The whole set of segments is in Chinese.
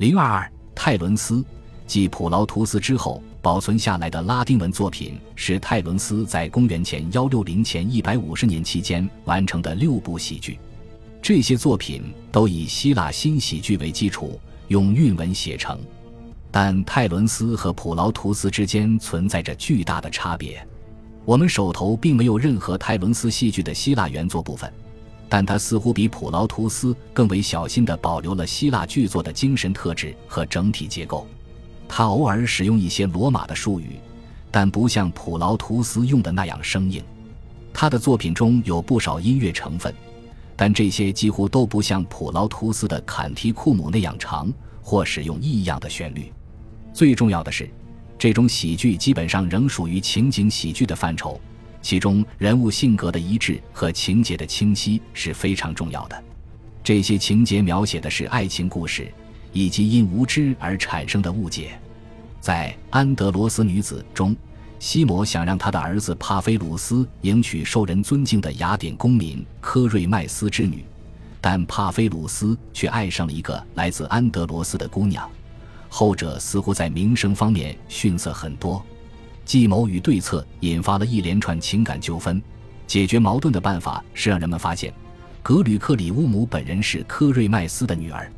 零二二泰伦斯，继普劳图斯之后保存下来的拉丁文作品是泰伦斯在公元前幺六零前一百五十年期间完成的六部喜剧。这些作品都以希腊新喜剧为基础，用韵文写成。但泰伦斯和普劳图斯之间存在着巨大的差别。我们手头并没有任何泰伦斯戏剧的希腊原作部分，但他似乎比普劳图斯更为小心地保留了希腊剧作的精神特质和整体结构。他偶尔使用一些罗马的术语，但不像普劳图斯用的那样生硬。他的作品中有不少音乐成分，但这些几乎都不像普劳图斯的坎提库姆那样长或使用异样的旋律。最重要的是，这种喜剧基本上仍属于情景喜剧的范畴，其中人物性格的一致和情节的清晰是非常重要的。这些情节描写的是爱情故事，以及因无知而产生的误解。在《安德罗斯女子》中，西摩想让他的儿子帕菲鲁斯迎娶受人尊敬的雅典公民科瑞麦斯之女，但帕菲鲁斯却爱上了一个来自安德罗斯的姑娘。后者似乎在名声方面逊色很多，计谋与对策引发了一连串情感纠纷。解决矛盾的办法是让人们发现，格吕克里乌姆本人是科瑞麦斯的女儿。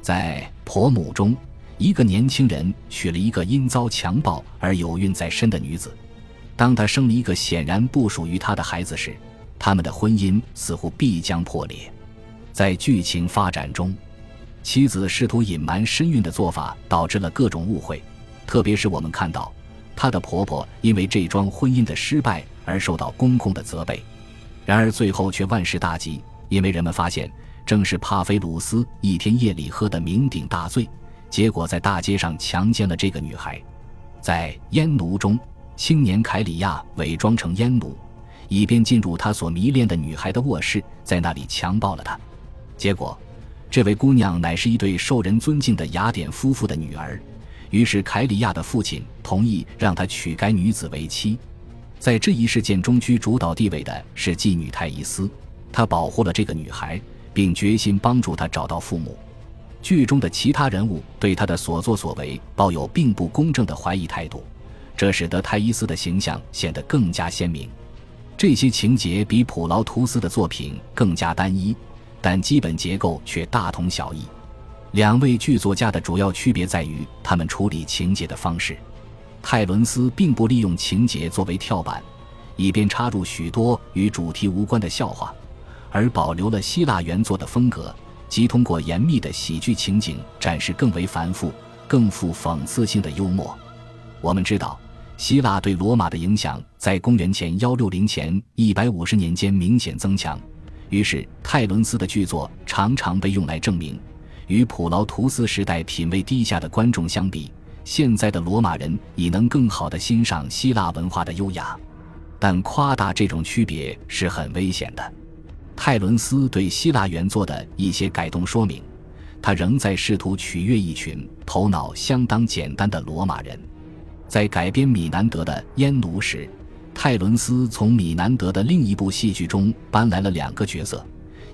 在婆母中，一个年轻人娶了一个因遭强暴而有孕在身的女子。当他生了一个显然不属于他的孩子时，他们的婚姻似乎必将破裂。在剧情发展中。妻子试图隐瞒身孕的做法导致了各种误会，特别是我们看到她的婆婆因为这桩婚姻的失败而受到公公的责备。然而最后却万事大吉，因为人们发现正是帕菲鲁斯一天夜里喝得酩酊大醉，结果在大街上强奸了这个女孩。在烟奴中，青年凯里亚伪装成烟奴，以便进入他所迷恋的女孩的卧室，在那里强暴了她。结果。这位姑娘乃是一对受人尊敬的雅典夫妇的女儿，于是凯里亚的父亲同意让他娶该女子为妻。在这一事件中居主导地位的是妓女泰伊斯，她保护了这个女孩，并决心帮助她找到父母。剧中的其他人物对她的所作所为抱有并不公正的怀疑态度，这使得泰伊斯的形象显得更加鲜明。这些情节比普劳图斯的作品更加单一。但基本结构却大同小异。两位剧作家的主要区别在于他们处理情节的方式。泰伦斯并不利用情节作为跳板，以便插入许多与主题无关的笑话，而保留了希腊原作的风格，即通过严密的喜剧情景展示更为繁复、更富讽刺性的幽默。我们知道，希腊对罗马的影响在公元前幺六零前一百五十年间明显增强。于是，泰伦斯的剧作常常被用来证明，与普劳图斯时代品味低下的观众相比，现在的罗马人已能更好地欣赏希腊文化的优雅。但夸大这种区别是很危险的。泰伦斯对希腊原作的一些改动说明，他仍在试图取悦一群头脑相当简单的罗马人。在改编米南德的《烟奴》时。泰伦斯从米南德的另一部戏剧中搬来了两个角色，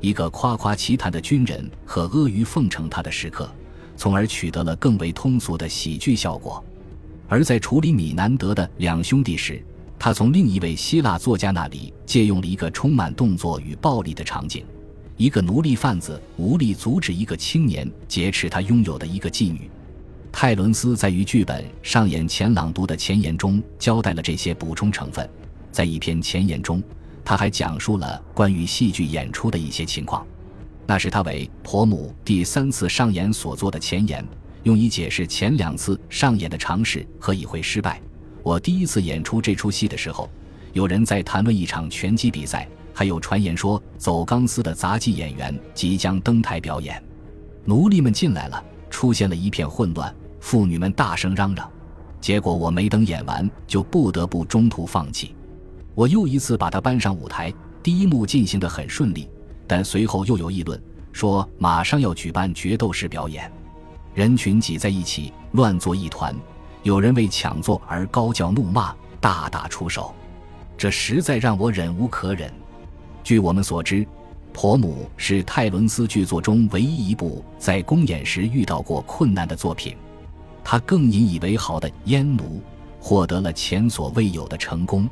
一个夸夸其谈的军人和阿谀奉承他的时刻，从而取得了更为通俗的喜剧效果。而在处理米南德的两兄弟时，他从另一位希腊作家那里借用了一个充满动作与暴力的场景：一个奴隶贩子无力阻止一个青年劫持他拥有的一个妓女。泰伦斯在与剧本上演前朗读的前言中交代了这些补充成分。在一篇前言中，他还讲述了关于戏剧演出的一些情况。那是他为婆母第三次上演所做的前言，用以解释前两次上演的尝试和已会失败。我第一次演出这出戏的时候，有人在谈论一场拳击比赛，还有传言说走钢丝的杂技演员即将登台表演。奴隶们进来了，出现了一片混乱。妇女们大声嚷嚷，结果我没等演完，就不得不中途放弃。我又一次把它搬上舞台，第一幕进行得很顺利，但随后又有议论说马上要举办决斗式表演，人群挤在一起，乱作一团，有人为抢座而高叫怒骂，大打出手，这实在让我忍无可忍。据我们所知，婆母是泰伦斯剧作中唯一一部在公演时遇到过困难的作品。他更引以为豪的《烟奴》获得了前所未有的成功。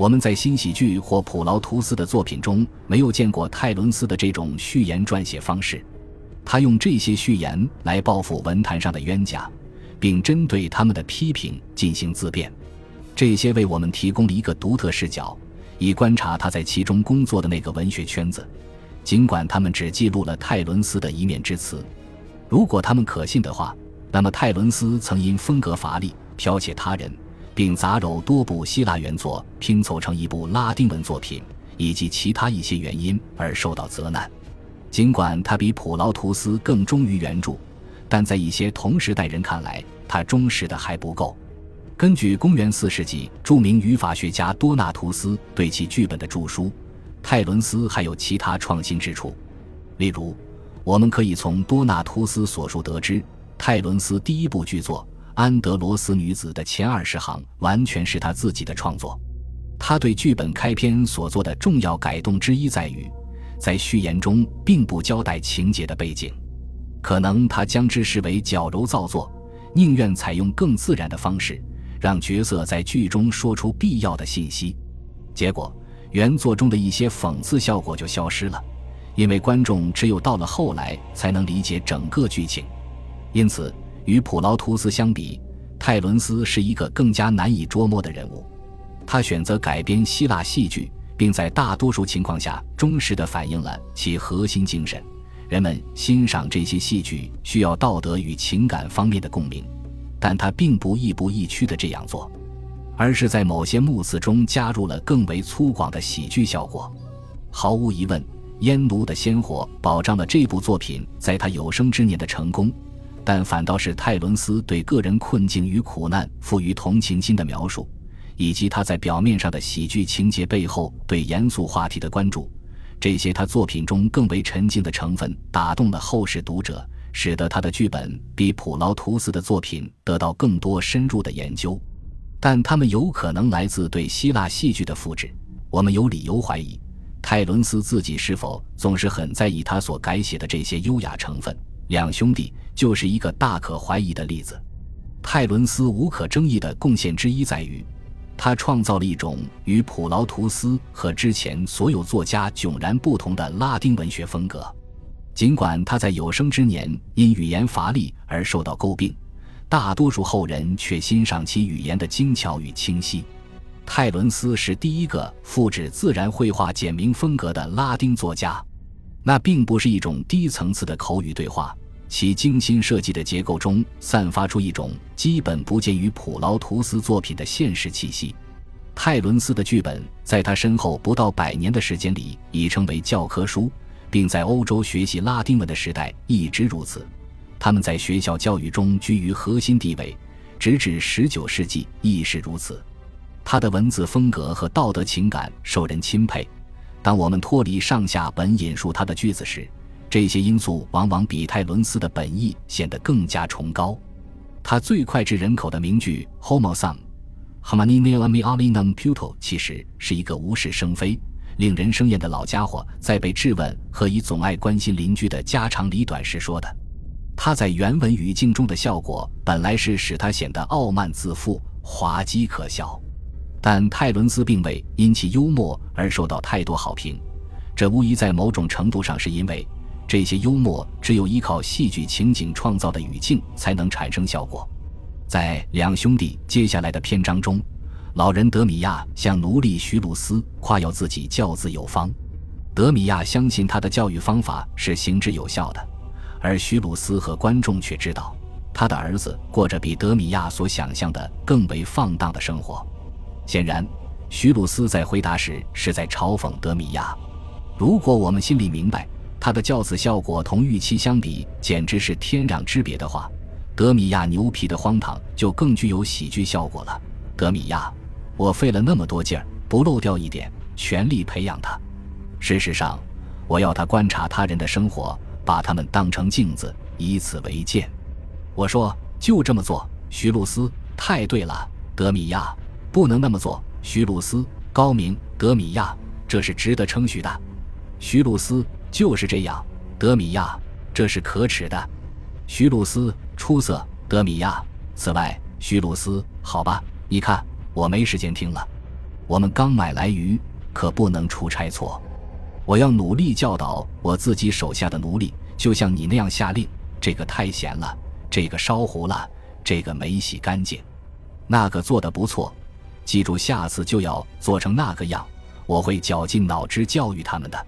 我们在新喜剧或普劳图斯的作品中没有见过泰伦斯的这种序言撰写方式。他用这些序言来报复文坛上的冤家，并针对他们的批评进行自辩。这些为我们提供了一个独特视角，以观察他在其中工作的那个文学圈子。尽管他们只记录了泰伦斯的一面之词，如果他们可信的话，那么泰伦斯曾因风格乏力、剽窃他人，并杂糅多部希腊原作拼凑成一部拉丁文作品，以及其他一些原因而受到责难。尽管他比普劳图斯更忠于原著，但在一些同时代人看来，他忠实的还不够。根据公元四世纪著名语法学家多纳图斯对其剧本的著书，泰伦斯还有其他创新之处。例如，我们可以从多纳图斯所述得知，泰伦斯第一部剧作《安德罗斯女子》的前二十行完全是他自己的创作。他对剧本开篇所做的重要改动之一在于。在序言中并不交代情节的背景，可能他将之视为矫揉造作，宁愿采用更自然的方式，让角色在剧中说出必要的信息。结果，原作中的一些讽刺效果就消失了，因为观众只有到了后来才能理解整个剧情。因此，与普劳图斯相比，泰伦斯是一个更加难以捉摸的人物。他选择改编希腊戏剧。并在大多数情况下忠实地反映了其核心精神。人们欣赏这些戏剧需要道德与情感方面的共鸣，但他并不亦步亦趋地这样做，而是在某些目次中加入了更为粗犷的喜剧效果。毫无疑问，《烟炉》的鲜活保障了这部作品在他有生之年的成功，但反倒是泰伦斯对个人困境与苦难赋予同情心的描述。以及他在表面上的喜剧情节背后对严肃话题的关注，这些他作品中更为沉静的成分打动了后世读者，使得他的剧本比普劳图斯的作品得到更多深入的研究。但他们有可能来自对希腊戏剧的复制。我们有理由怀疑，泰伦斯自己是否总是很在意他所改写的这些优雅成分。两兄弟就是一个大可怀疑的例子。泰伦斯无可争议的贡献之一在于。他创造了一种与普劳图斯和之前所有作家迥然不同的拉丁文学风格。尽管他在有生之年因语言乏力而受到诟病，大多数后人却欣赏其语言的精巧与清晰。泰伦斯是第一个复制自然绘画简明风格的拉丁作家，那并不是一种低层次的口语对话。其精心设计的结构中散发出一种基本不见于普劳图斯作品的现实气息。泰伦斯的剧本在他身后不到百年的时间里已成为教科书，并在欧洲学习拉丁文的时代一直如此。他们在学校教育中居于核心地位，直至十九世纪亦是如此。他的文字风格和道德情感受人钦佩。当我们脱离上下本引述他的句子时，这些因素往往比泰伦斯的本意显得更加崇高。他最脍炙人口的名句 “Homo sum, homini neami alinum puto” 其实是一个无事生非、令人生厌的老家伙在被质问何以总爱关心邻居的家长里短时说的。他在原文语境中的效果本来是使他显得傲慢自负、滑稽可笑，但泰伦斯并未因其幽默而受到太多好评。这无疑在某种程度上是因为。这些幽默只有依靠戏剧情景创造的语境才能产生效果。在两兄弟接下来的篇章中，老人德米亚向奴隶徐鲁斯夸耀自己教子有方。德米亚相信他的教育方法是行之有效的，而徐鲁斯和观众却知道他的儿子过着比德米亚所想象的更为放荡的生活。显然，徐鲁斯在回答时是在嘲讽德米亚。如果我们心里明白。他的教子效果同预期相比简直是天壤之别的话，德米亚牛皮的荒唐就更具有喜剧效果了。德米亚，我费了那么多劲儿，不漏掉一点，全力培养他。事实上，我要他观察他人的生活，把他们当成镜子，以此为鉴。我说，就这么做。徐露斯，太对了。德米亚，不能那么做。徐露斯，高明。德米亚，这是值得称许的。徐露斯就是这样，德米亚，这是可耻的。徐露斯出色，德米亚。此外，徐露斯，好吧，你看，我没时间听了。我们刚买来鱼，可不能出差错。我要努力教导我自己手下的奴隶，就像你那样下令。这个太咸了，这个烧糊了，这个没洗干净，那个做的不错。记住，下次就要做成那个样。我会绞尽脑汁教育他们的。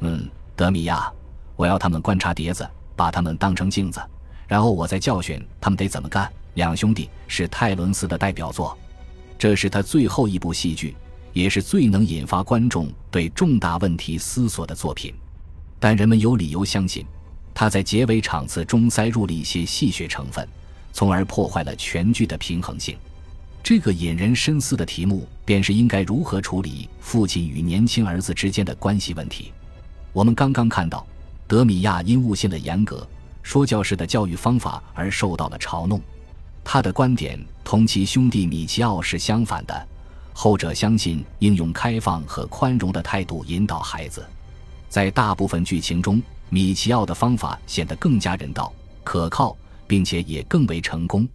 嗯，德米亚，我要他们观察碟子，把他们当成镜子，然后我再教训他们得怎么干。两兄弟是泰伦斯的代表作，这是他最后一部戏剧，也是最能引发观众对重大问题思索的作品。但人们有理由相信。他在结尾场次中塞入了一些戏谑成分，从而破坏了全剧的平衡性。这个引人深思的题目，便是应该如何处理父亲与年轻儿子之间的关系问题。我们刚刚看到，德米亚因误信了严格说教式的教育方法而受到了嘲弄。他的观点同其兄弟米奇奥是相反的，后者相信应用开放和宽容的态度引导孩子。在大部分剧情中。米奇奥的方法显得更加人道、可靠，并且也更为成功。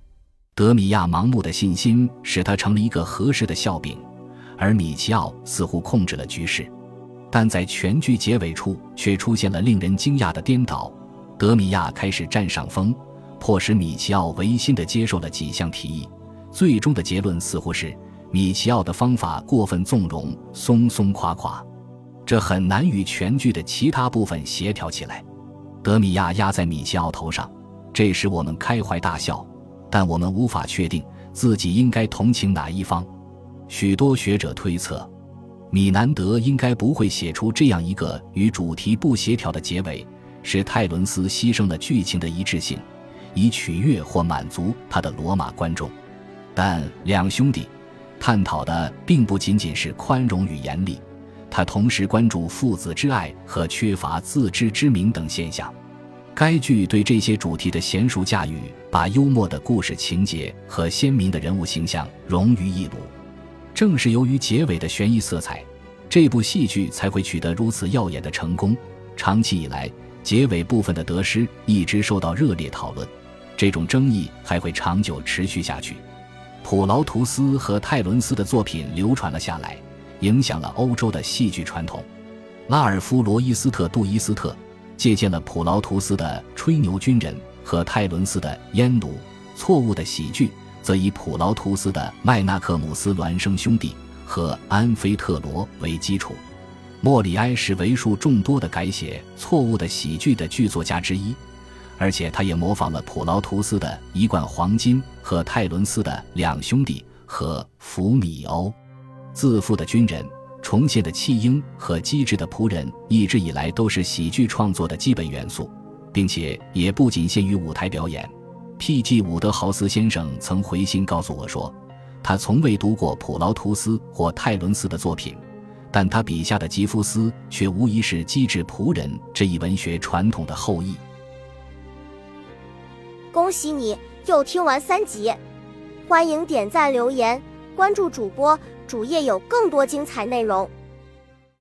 德米亚盲目的信心使他成了一个合适的笑柄，而米奇奥似乎控制了局势。但在全剧结尾处，却出现了令人惊讶的颠倒：德米亚开始占上风，迫使米奇奥违心地接受了几项提议。最终的结论似乎是米奇奥的方法过分纵容、松松垮垮。这很难与全剧的其他部分协调起来。德米亚压在米奇奥头上，这时我们开怀大笑，但我们无法确定自己应该同情哪一方。许多学者推测，米南德应该不会写出这样一个与主题不协调的结尾，使泰伦斯牺牲了剧情的一致性，以取悦或满足他的罗马观众。但两兄弟探讨的并不仅仅是宽容与严厉。他同时关注父子之爱和缺乏自知之明等现象。该剧对这些主题的娴熟驾驭，把幽默的故事情节和鲜明的人物形象融于一炉。正是由于结尾的悬疑色彩，这部戏剧才会取得如此耀眼的成功。长期以来，结尾部分的得失一直受到热烈讨论，这种争议还会长久持续下去。普劳图斯和泰伦斯的作品流传了下来。影响了欧洲的戏剧传统。拉尔夫·罗伊斯特·杜伊斯特借鉴了普劳图斯的《吹牛军人》和泰伦斯的《烟奴》，错误的喜剧则以普劳图斯的《麦纳克姆斯孪生兄弟》和《安菲特罗》为基础。莫里埃是为数众多的改写错误的喜剧的剧作家之一，而且他也模仿了普劳图斯的《一罐黄金》和泰伦斯的《两兄弟》和《福米欧》。自负的军人、重现的弃婴和机智的仆人，一直以来都是喜剧创作的基本元素，并且也不仅限于舞台表演。P.G. 伍德豪斯先生曾回信告诉我说，他从未读过普劳图斯或泰伦斯的作品，但他笔下的吉夫斯却无疑是机智仆人这一文学传统的后裔。恭喜你又听完三集，欢迎点赞、留言、关注主播。主页有更多精彩内容。